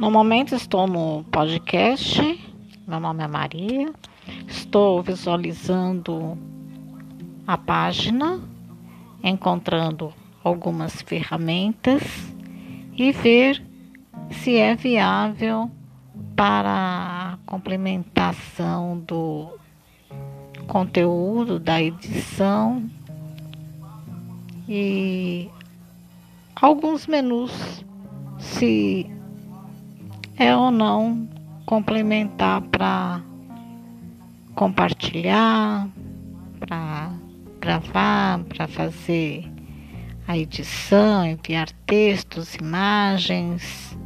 No momento estou no podcast. Meu nome é Maria. Estou visualizando a página, encontrando algumas ferramentas e ver se é viável para a complementação do conteúdo da edição e alguns menus se é ou não complementar para compartilhar, para gravar, para fazer a edição, enviar textos, imagens